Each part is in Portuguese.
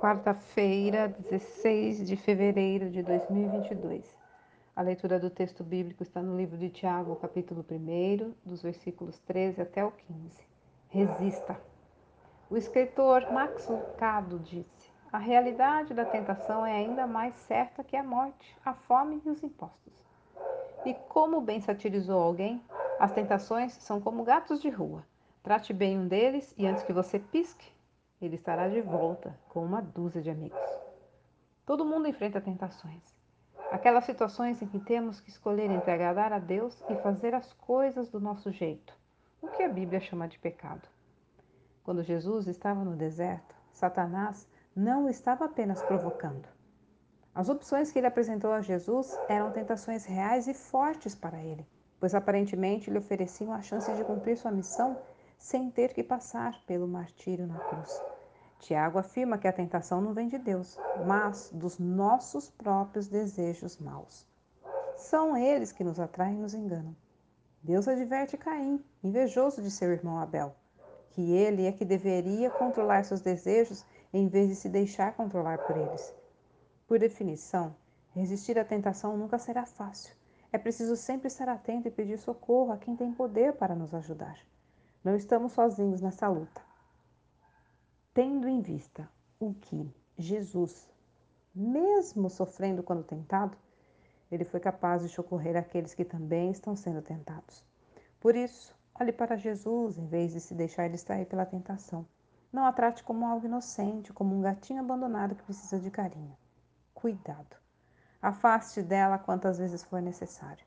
Quarta-feira, 16 de fevereiro de 2022. A leitura do texto bíblico está no livro de Tiago, capítulo 1, dos versículos 13 até o 15. Resista. O escritor Max Lucado disse: A realidade da tentação é ainda mais certa que a morte, a fome e os impostos. E como bem satirizou alguém, as tentações são como gatos de rua. Trate bem um deles e antes que você pisque, ele estará de volta com uma dúzia de amigos. Todo mundo enfrenta tentações. Aquelas situações em que temos que escolher entre agradar a Deus e fazer as coisas do nosso jeito, o que a Bíblia chama de pecado. Quando Jesus estava no deserto, Satanás não o estava apenas provocando. As opções que ele apresentou a Jesus eram tentações reais e fortes para ele, pois aparentemente lhe ofereciam a chance de cumprir sua missão sem ter que passar pelo martírio na cruz. Tiago afirma que a tentação não vem de Deus, mas dos nossos próprios desejos maus. São eles que nos atraem e nos enganam. Deus adverte Caim, invejoso de seu irmão Abel, que ele é que deveria controlar seus desejos em vez de se deixar controlar por eles. Por definição, resistir à tentação nunca será fácil. É preciso sempre estar atento e pedir socorro a quem tem poder para nos ajudar. Não estamos sozinhos nessa luta. Tendo em vista o que Jesus, mesmo sofrendo quando tentado, ele foi capaz de socorrer aqueles que também estão sendo tentados. Por isso, olhe para Jesus em vez de se deixar distrair pela tentação. Não a trate como algo inocente, como um gatinho abandonado que precisa de carinho. Cuidado. Afaste dela quantas vezes for necessário.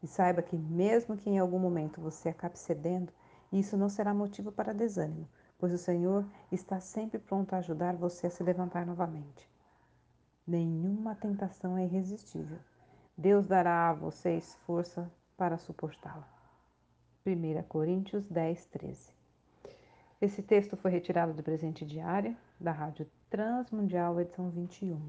E saiba que, mesmo que em algum momento você acabe cedendo, isso não será motivo para desânimo, pois o Senhor está sempre pronto a ajudar você a se levantar novamente. Nenhuma tentação é irresistível. Deus dará a vocês força para suportá-la. 1 Coríntios 10, 13. Esse texto foi retirado do presente diário da Rádio Transmundial, edição 21.